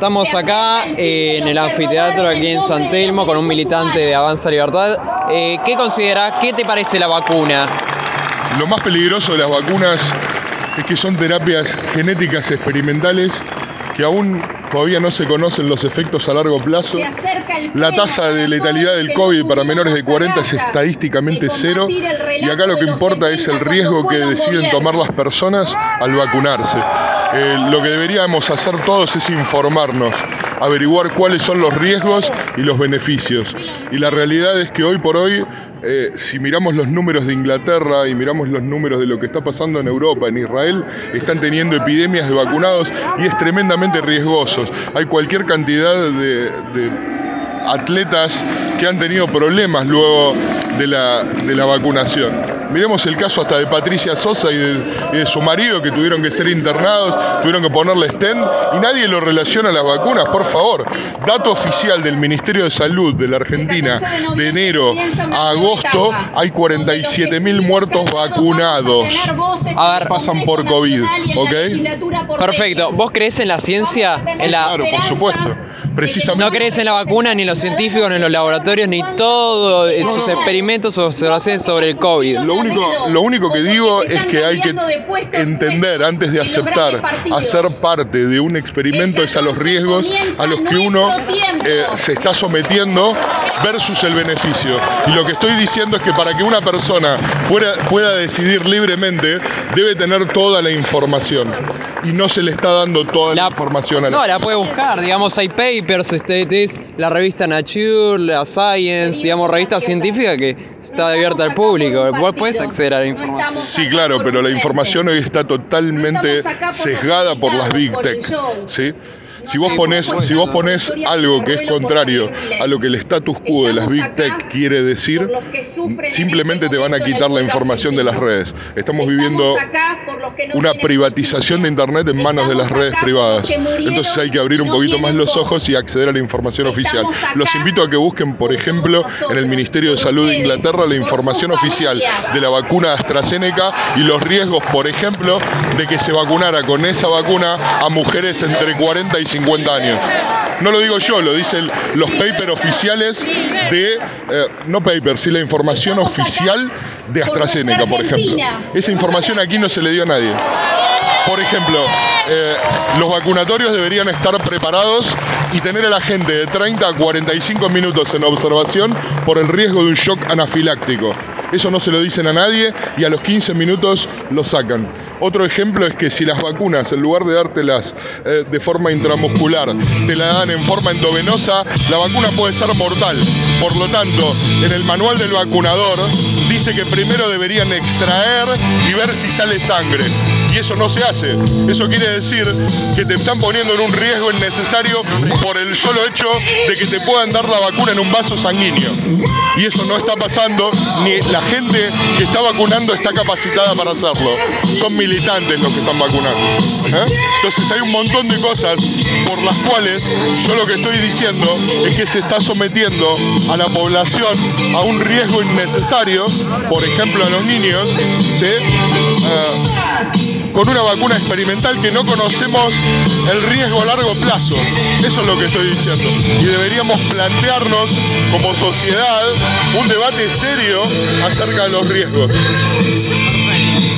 Estamos acá eh, en el anfiteatro aquí en San Telmo con un militante de Avanza Libertad. Eh, ¿Qué consideras? ¿Qué te parece la vacuna? Lo más peligroso de las vacunas es que son terapias genéticas experimentales que aún todavía no se conocen los efectos a largo plazo. La tasa de letalidad del COVID para menores de 40 es estadísticamente cero y acá lo que importa es el riesgo que deciden tomar las personas al vacunarse. Eh, lo que deberíamos hacer todos es informarnos, averiguar cuáles son los riesgos y los beneficios. Y la realidad es que hoy por hoy eh, si miramos los números de Inglaterra y miramos los números de lo que está pasando en Europa, en Israel, están teniendo epidemias de vacunados y es tremendamente riesgoso. Hay cualquier cantidad de, atletas que han tenido problemas luego de la vacunación. Miremos el caso hasta de Patricia Sosa y de, su marido que tuvieron que ser internados, tuvieron que ponerle stent y nadie lo relaciona a las vacunas, por favor. Dato oficial del Ministerio de Salud de la Argentina, de enero a agosto hay 47 mil muertos vacunados. A ver, pasan por COVID, ¿ok? Perfecto. ¿Vos crees en la ciencia? En la... Claro, por supuesto. Precisamente. No crees en la vacuna, ni los científicos, ni los laboratorios, ni todos sus experimentos o observaciones sobre el COVID. Lo único, lo único que digo es que hay que entender antes de aceptar hacer parte de un experimento es a los riesgos a los que uno eh, se está sometiendo versus el beneficio. Y lo que estoy diciendo es que para que una persona pueda, pueda decidir libremente, debe tener toda la información y no se le está dando toda la, información a la No, la puede buscar, digamos, hay papers, este, es la revista Nature, la Science, digamos, revista científica que está abierta al público. Vos puedes acceder a la información. Sí, claro, pero la información hoy está totalmente sesgada por las Big Tech. ¿sí? Si vos pones, si vos pones algo que es contrario a lo que el status quo de las Big Tech quiere decir, simplemente te van a quitar la información de las redes. Estamos viviendo una privatización de Internet en manos de las redes privadas. Entonces hay que abrir un poquito más los ojos y acceder a la información oficial. Los invito a que busquen, por ejemplo, en el Ministerio de Salud de Inglaterra la información oficial de la vacuna AstraZeneca y los riesgos, por ejemplo, de que se vacunara con esa vacuna a mujeres entre 40 y 50 años. No lo digo yo, lo dicen los papers oficiales de, eh, no papers, sino la información oficial de AstraZeneca, por ejemplo. Esa información aquí no se le dio a nadie. Por ejemplo, eh, los vacunatorios deberían estar preparados y tener a la gente de 30 a 45 minutos en observación por el riesgo de un shock anafiláctico. Eso no se lo dicen a nadie y a los 15 minutos lo sacan. Otro ejemplo es que si las vacunas, en lugar de dártelas eh, de forma intramuscular, te la dan en forma endovenosa, la vacuna puede ser mortal. Por lo tanto, en el manual del vacunador dice que primero deberían extraer y ver si sale sangre. Y eso no se hace. Eso quiere decir que te están poniendo en un riesgo innecesario por el solo hecho de que te puedan dar la vacuna en un vaso sanguíneo. Y eso no está pasando, ni la gente que está vacunando está capacitada para hacerlo. Son militantes los que están vacunando. ¿eh? Entonces hay un montón de cosas por las cuales yo lo que estoy diciendo es que se está sometiendo a la población a un riesgo innecesario, por ejemplo a los niños, ah, con una vacuna experimental que no conocemos el riesgo a largo plazo. Eso es lo que estoy diciendo. Y deberíamos plantearnos como sociedad un debate serio acerca de los riesgos.